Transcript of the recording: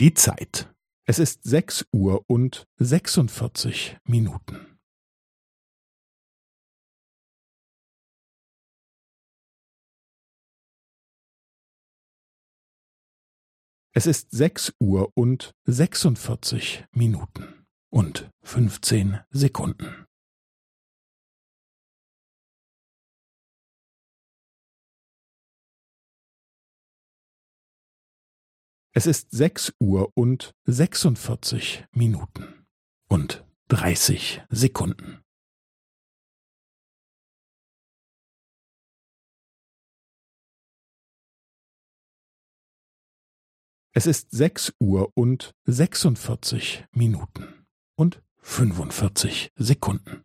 Die Zeit. Es ist sechs Uhr und sechsundvierzig Minuten. Es ist sechs Uhr und sechsundvierzig Minuten und fünfzehn Sekunden. Es ist sechs Uhr und sechsundvierzig Minuten und dreißig Sekunden. Es ist sechs Uhr und sechsundvierzig Minuten und fünfundvierzig Sekunden.